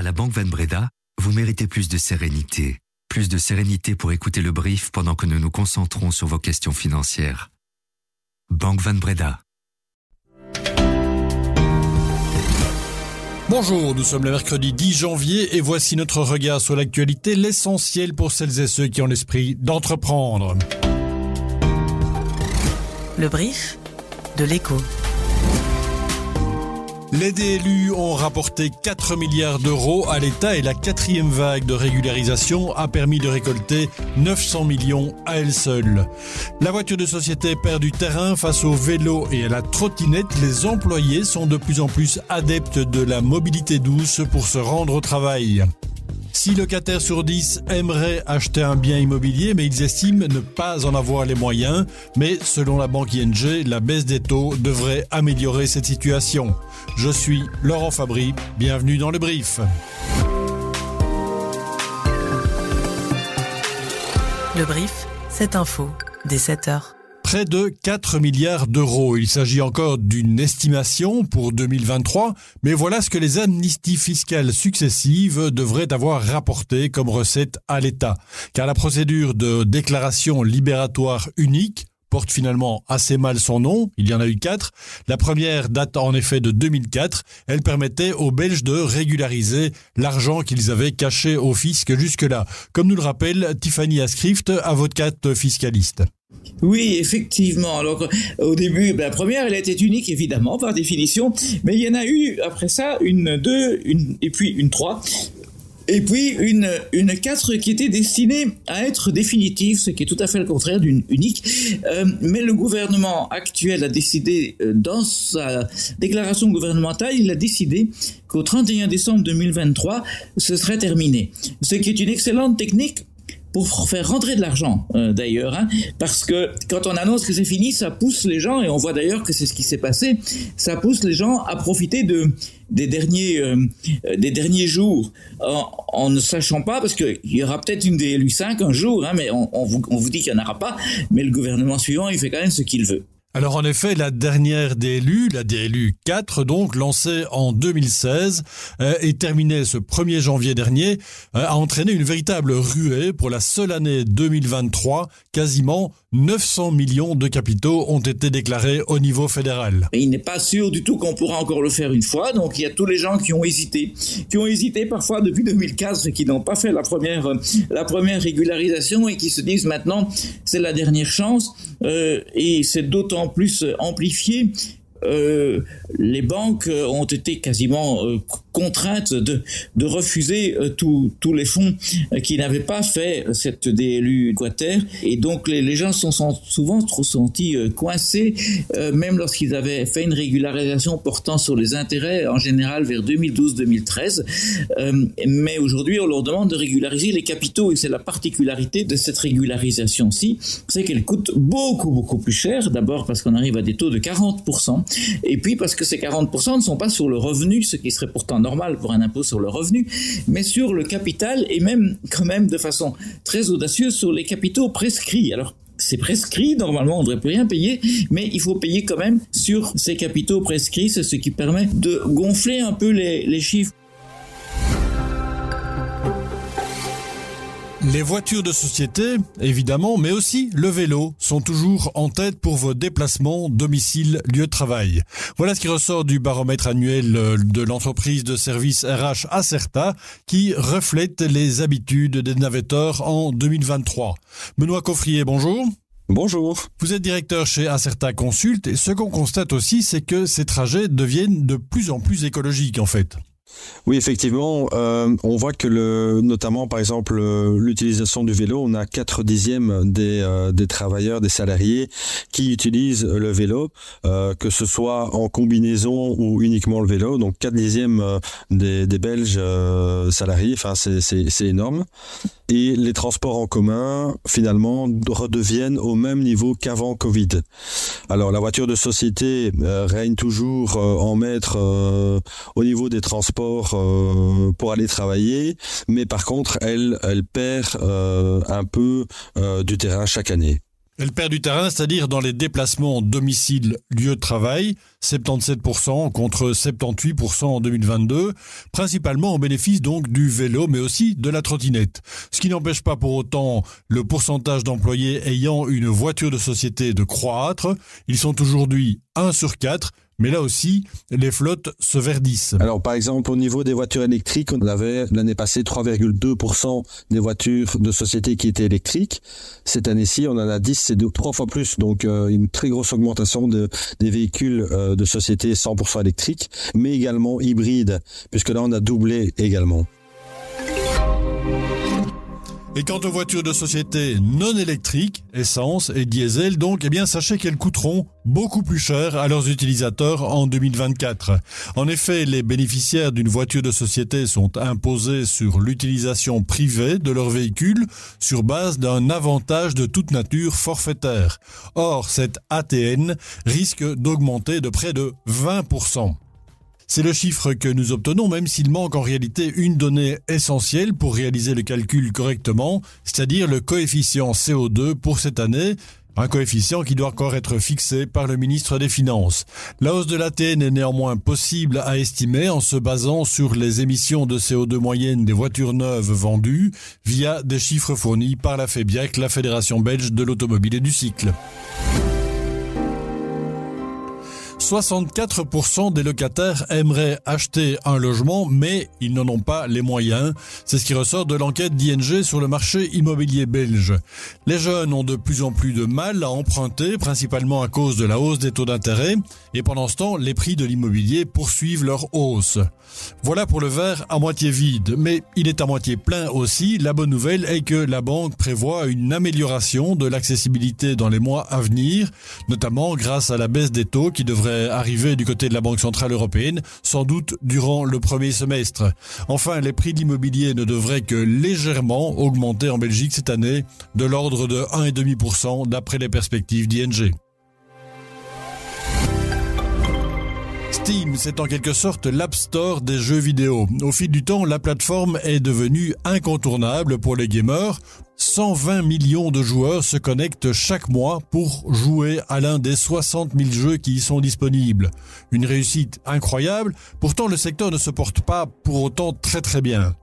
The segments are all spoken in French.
À la Banque Van Breda, vous méritez plus de sérénité. Plus de sérénité pour écouter le brief pendant que nous nous concentrons sur vos questions financières. Banque Van Breda. Bonjour, nous sommes le mercredi 10 janvier et voici notre regard sur l'actualité, l'essentiel pour celles et ceux qui ont l'esprit d'entreprendre. Le brief de l'écho. Les DLU ont rapporté 4 milliards d'euros à l'État et la quatrième vague de régularisation a permis de récolter 900 millions à elle seule. La voiture de société perd du terrain face au vélo et à la trottinette. Les employés sont de plus en plus adeptes de la mobilité douce pour se rendre au travail. Si locataires sur 10 aimeraient acheter un bien immobilier, mais ils estiment ne pas en avoir les moyens, mais selon la banque ING, la baisse des taux devrait améliorer cette situation. Je suis Laurent Fabry, bienvenue dans le brief. Le brief, cette info, dès 7 heures près de 4 milliards d'euros. Il s'agit encore d'une estimation pour 2023, mais voilà ce que les amnisties fiscales successives devraient avoir rapporté comme recette à l'État. Car la procédure de déclaration libératoire unique porte finalement assez mal son nom, il y en a eu quatre. La première date en effet de 2004, elle permettait aux Belges de régulariser l'argent qu'ils avaient caché au fisc jusque-là, comme nous le rappelle Tiffany Ascrift, avocate fiscaliste. Oui, effectivement. Alors, au début, ben, la première, elle était unique, évidemment, par définition, mais il y en a eu, après ça, une, deux, une, et puis une trois. Et puis une, une 4 qui était destinée à être définitive, ce qui est tout à fait le contraire d'une unique. Euh, mais le gouvernement actuel a décidé, euh, dans sa déclaration gouvernementale, il a décidé qu'au 31 décembre 2023, ce serait terminé. Ce qui est une excellente technique pour faire rentrer de l'argent euh, d'ailleurs, hein, parce que quand on annonce que c'est fini, ça pousse les gens, et on voit d'ailleurs que c'est ce qui s'est passé, ça pousse les gens à profiter de des derniers euh, des derniers jours en, ne sachant pas parce qu'il y aura peut-être une DLU 5 un jour, hein, mais on, on, vous, on vous dit qu'il n'y en aura pas, mais le gouvernement suivant il fait quand même ce qu'il veut. Alors en effet, la dernière DLU, la DLU 4, donc lancée en 2016 euh, et terminée ce 1er janvier dernier, euh, a entraîné une véritable ruée pour la seule année 2023. Quasiment 900 millions de capitaux ont été déclarés au niveau fédéral. il n'est pas sûr du tout qu'on pourra encore le faire une fois, donc il y a tous les gens qui ont hésité, qui ont hésité parfois depuis 2015 et qui n'ont pas fait la première, la première régularisation et qui se disent maintenant c'est la dernière chance euh, et c'est d'autant plus amplifié euh, les banques ont été quasiment euh, contraintes de, de refuser euh, tous les fonds qui n'avaient pas fait cette DLU quater. Et donc les, les gens sont, sont, souvent trop sentis coincés même lorsqu'ils avaient fait une régularisation portant sur les intérêts en général vers 2012-2013 mais aujourd'hui on leur demande de régulariser les capitaux et c'est la particularité de cette régularisation-ci c'est qu'elle coûte beaucoup beaucoup plus cher. D'abord parce qu'on arrive à des taux de 40% et puis parce que ces 40% ne sont pas sur le revenu, ce qui serait pourtant normal pour un impôt sur le revenu, mais sur le capital et même quand même de façon très audacieuse sur les capitaux prescrits. Alors c'est prescrit, normalement on ne devrait plus rien payer, mais il faut payer quand même sur ces capitaux prescrits, c'est ce qui permet de gonfler un peu les, les chiffres. Les voitures de société, évidemment, mais aussi le vélo sont toujours en tête pour vos déplacements domicile-lieu de travail. Voilà ce qui ressort du baromètre annuel euh, de l'entreprise de services RH Acerta qui reflète les habitudes des navetteurs en 2023. Benoît Coffrier, bonjour. Bonjour. Vous êtes directeur chez Acerta Consult et ce qu'on constate aussi, c'est que ces trajets deviennent de plus en plus écologiques en fait. Oui, effectivement, euh, on voit que le, notamment par exemple euh, l'utilisation du vélo, on a 4 dixièmes des, euh, des travailleurs, des salariés qui utilisent le vélo, que ce soit en combinaison ou uniquement le vélo. Donc 4 dixièmes des, des Belges salariés, enfin c'est énorme. Et les transports en commun, finalement, redeviennent au même niveau qu'avant Covid. Alors la voiture de société règne toujours en maître au niveau des transports euh, pour aller travailler, mais par contre, elle, elle perd euh, un peu euh, du terrain chaque année. Elle perd du terrain, c'est-à-dire dans les déplacements domicile-lieu de travail, 77% contre 78% en 2022, principalement au bénéfice donc du vélo, mais aussi de la trottinette. Ce qui n'empêche pas pour autant le pourcentage d'employés ayant une voiture de société de croître. Ils sont aujourd'hui 1 sur 4, mais là aussi, les flottes se verdissent. Alors, par exemple, au niveau des voitures électriques, on avait l'année passée 3,2% des voitures de société qui étaient électriques. Cette année-ci, on en a 10, c'est trois fois plus. Donc, euh, une très grosse augmentation de, des véhicules euh, de société 100% électriques, mais également hybrides, puisque là, on a doublé également. Et quant aux voitures de société non électriques, essence et diesel donc, eh bien sachez qu'elles coûteront beaucoup plus cher à leurs utilisateurs en 2024. En effet, les bénéficiaires d'une voiture de société sont imposés sur l'utilisation privée de leur véhicule sur base d'un avantage de toute nature forfaitaire. Or, cette ATN risque d'augmenter de près de 20%. C'est le chiffre que nous obtenons, même s'il manque en réalité une donnée essentielle pour réaliser le calcul correctement, c'est-à-dire le coefficient CO2 pour cette année, un coefficient qui doit encore être fixé par le ministre des Finances. La hausse de l'ATN est néanmoins possible à estimer en se basant sur les émissions de CO2 moyennes des voitures neuves vendues via des chiffres fournis par la FEBIAC, la Fédération belge de l'automobile et du cycle. 64% des locataires aimeraient acheter un logement, mais ils n'en ont pas les moyens. C'est ce qui ressort de l'enquête d'ING sur le marché immobilier belge. Les jeunes ont de plus en plus de mal à emprunter, principalement à cause de la hausse des taux d'intérêt, et pendant ce temps, les prix de l'immobilier poursuivent leur hausse. Voilà pour le verre à moitié vide, mais il est à moitié plein aussi. La bonne nouvelle est que la banque prévoit une amélioration de l'accessibilité dans les mois à venir, notamment grâce à la baisse des taux qui devrait arriver du côté de la Banque Centrale Européenne, sans doute durant le premier semestre. Enfin, les prix de l'immobilier ne devraient que légèrement augmenter en Belgique cette année, de l'ordre de 1,5% d'après les perspectives d'ING. Steam, c'est en quelque sorte l'App Store des jeux vidéo. Au fil du temps, la plateforme est devenue incontournable pour les gamers. 120 millions de joueurs se connectent chaque mois pour jouer à l'un des 60 000 jeux qui y sont disponibles. Une réussite incroyable, pourtant le secteur ne se porte pas pour autant très très bien.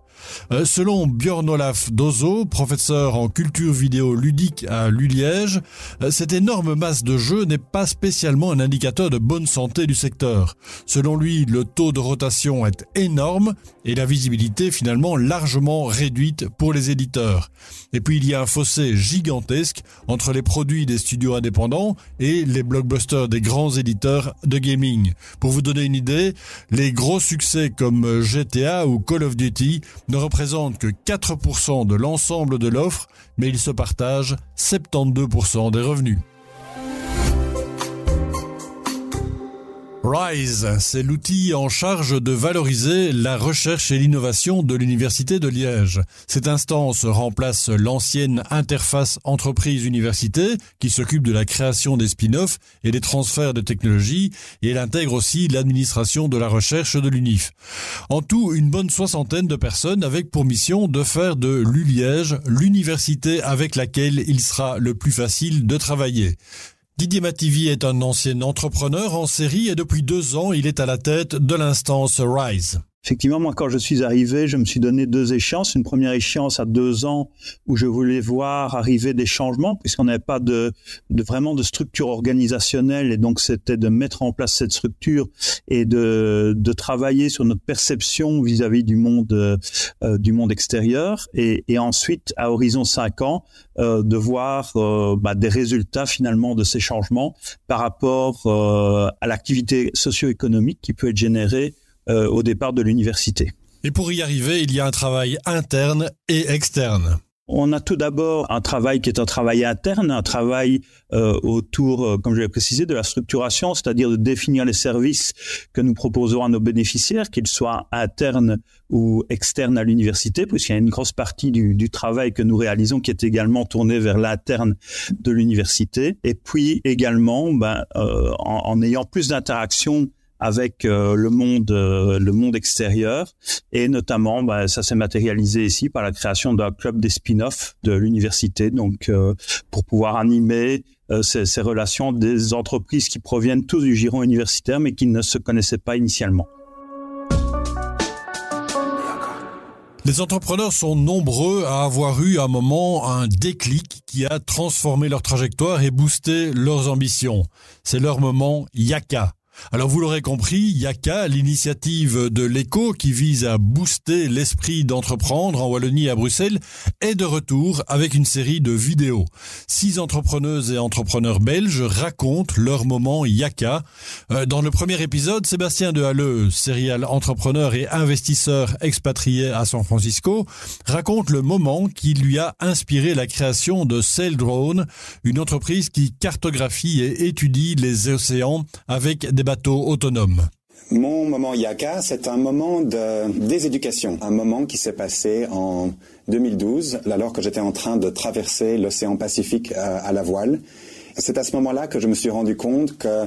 Euh, selon Björn Olaf Dozo, professeur en culture vidéo ludique à l'Uliège, euh, cette énorme masse de jeux n'est pas spécialement un indicateur de bonne santé du secteur. Selon lui, le taux de rotation est énorme et la visibilité finalement largement réduite pour les éditeurs. Et puis il y a un fossé gigantesque entre les produits des studios indépendants et les blockbusters des grands éditeurs de gaming. Pour vous donner une idée, les gros succès comme GTA ou Call of Duty ne représentent que 4% de l'ensemble de l'offre, mais ils se partagent 72% des revenus. RISE, c'est l'outil en charge de valoriser la recherche et l'innovation de l'Université de Liège. Cette instance remplace l'ancienne interface entreprise-université qui s'occupe de la création des spin-offs et des transferts de technologies et elle intègre aussi l'administration de la recherche de l'UNIF. En tout, une bonne soixantaine de personnes avec pour mission de faire de l'ULiège l'université avec laquelle il sera le plus facile de travailler. Didier Mativi est un ancien entrepreneur en série et depuis deux ans, il est à la tête de l'instance RISE. Effectivement, moi, quand je suis arrivé, je me suis donné deux échéances. Une première échéance à deux ans où je voulais voir arriver des changements, puisqu'on n'avait pas de, de, vraiment de structure organisationnelle. Et donc, c'était de mettre en place cette structure et de, de travailler sur notre perception vis-à-vis du monde, euh, du monde extérieur. Et, et, ensuite, à horizon cinq ans, euh, de voir euh, bah, des résultats finalement de ces changements par rapport à l'activité socio-économique qui peut être générée euh, au départ de l'université. Et pour y arriver, il y a un travail interne et externe. On a tout d'abord un travail qui est un travail interne, un travail euh, autour, euh, comme je l'ai précisé, de la structuration, c'est-à-dire de définir les services que nous proposons à nos bénéficiaires, qu'ils soient internes ou externes à l'université, puisqu'il y a une grosse partie du, du, travail que nous réalisons qui est également tourné vers l'interne de l'université. Et puis également, ben, euh, en, en ayant plus d'interactions avec le monde le monde extérieur et notamment bah, ça s'est matérialisé ici par la création d'un club des spin-offs de l'université donc pour pouvoir animer ces, ces relations des entreprises qui proviennent tous du giron universitaire mais qui ne se connaissaient pas initialement. Les entrepreneurs sont nombreux à avoir eu à un moment un déclic qui a transformé leur trajectoire et boosté leurs ambitions. C'est leur moment Yaka. Alors vous l'aurez compris, Yaka, l'initiative de l'écho qui vise à booster l'esprit d'entreprendre en Wallonie et à Bruxelles, est de retour avec une série de vidéos. Six entrepreneuses et entrepreneurs belges racontent leur moment Yaka. Euh, dans le premier épisode, Sébastien de Halleux, serial entrepreneur et investisseur expatrié à San Francisco, raconte le moment qui lui a inspiré la création de Sail Drone, une entreprise qui cartographie et étudie les océans avec des Mon moment Yaka, c'est un moment de déséducation, un moment qui s'est passé en 2012, alors que j'étais en train de traverser l'océan Pacifique euh, à la voile. C'est à ce moment-là que je me suis rendu compte que,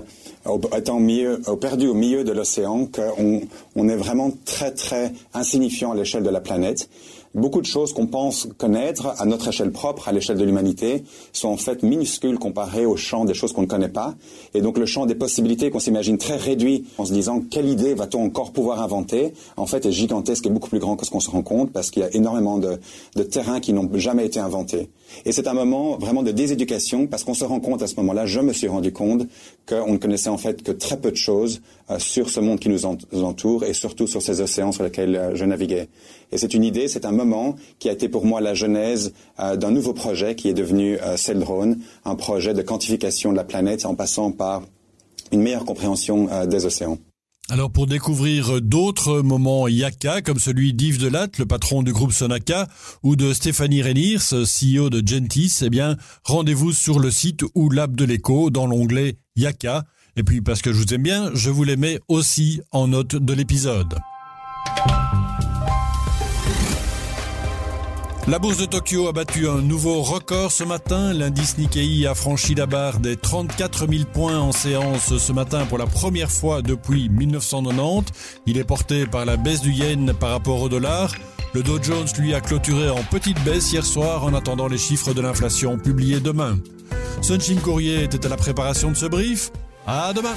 étant milieu, perdu au milieu de l'océan, qu'on on est vraiment très très insignifiant à l'échelle de la planète Beaucoup de choses qu'on pense connaître à notre échelle propre, à l'échelle de l'humanité, sont en fait minuscules comparées au champ des choses qu'on ne connaît pas. Et donc le champ des possibilités qu'on s'imagine très réduit en se disant quelle idée va-t-on encore pouvoir inventer, en fait est gigantesque et beaucoup plus grand que ce qu'on se rend compte parce qu'il y a énormément de, de terrains qui n'ont jamais été inventés. Et c'est un moment vraiment de déséducation parce qu'on se rend compte à ce moment-là, je me suis rendu compte qu'on ne connaissait en fait que très peu de choses euh, sur ce monde qui nous entoure et surtout sur ces océans sur lesquels euh, je naviguais. Et c'est une idée, c'est un moment qui a été pour moi la genèse euh, d'un nouveau projet qui est devenu euh, Celdrone, un projet de quantification de la planète en passant par une meilleure compréhension euh, des océans. Alors pour découvrir d'autres moments Yaka, comme celui d'Yves Delatte, le patron du groupe Sonaka, ou de Stéphanie Reniers, CEO de Gentis, eh bien, rendez-vous sur le site ou l'app de l'écho dans l'onglet Yaka. Et puis parce que je vous aime bien, je vous les mets aussi en note de l'épisode. La bourse de Tokyo a battu un nouveau record ce matin. L'indice Nikkei a franchi la barre des 34 000 points en séance ce matin pour la première fois depuis 1990. Il est porté par la baisse du yen par rapport au dollar. Le Dow Jones lui a clôturé en petite baisse hier soir en attendant les chiffres de l'inflation publiés demain. Sunshin Courrier était à la préparation de ce brief. À demain!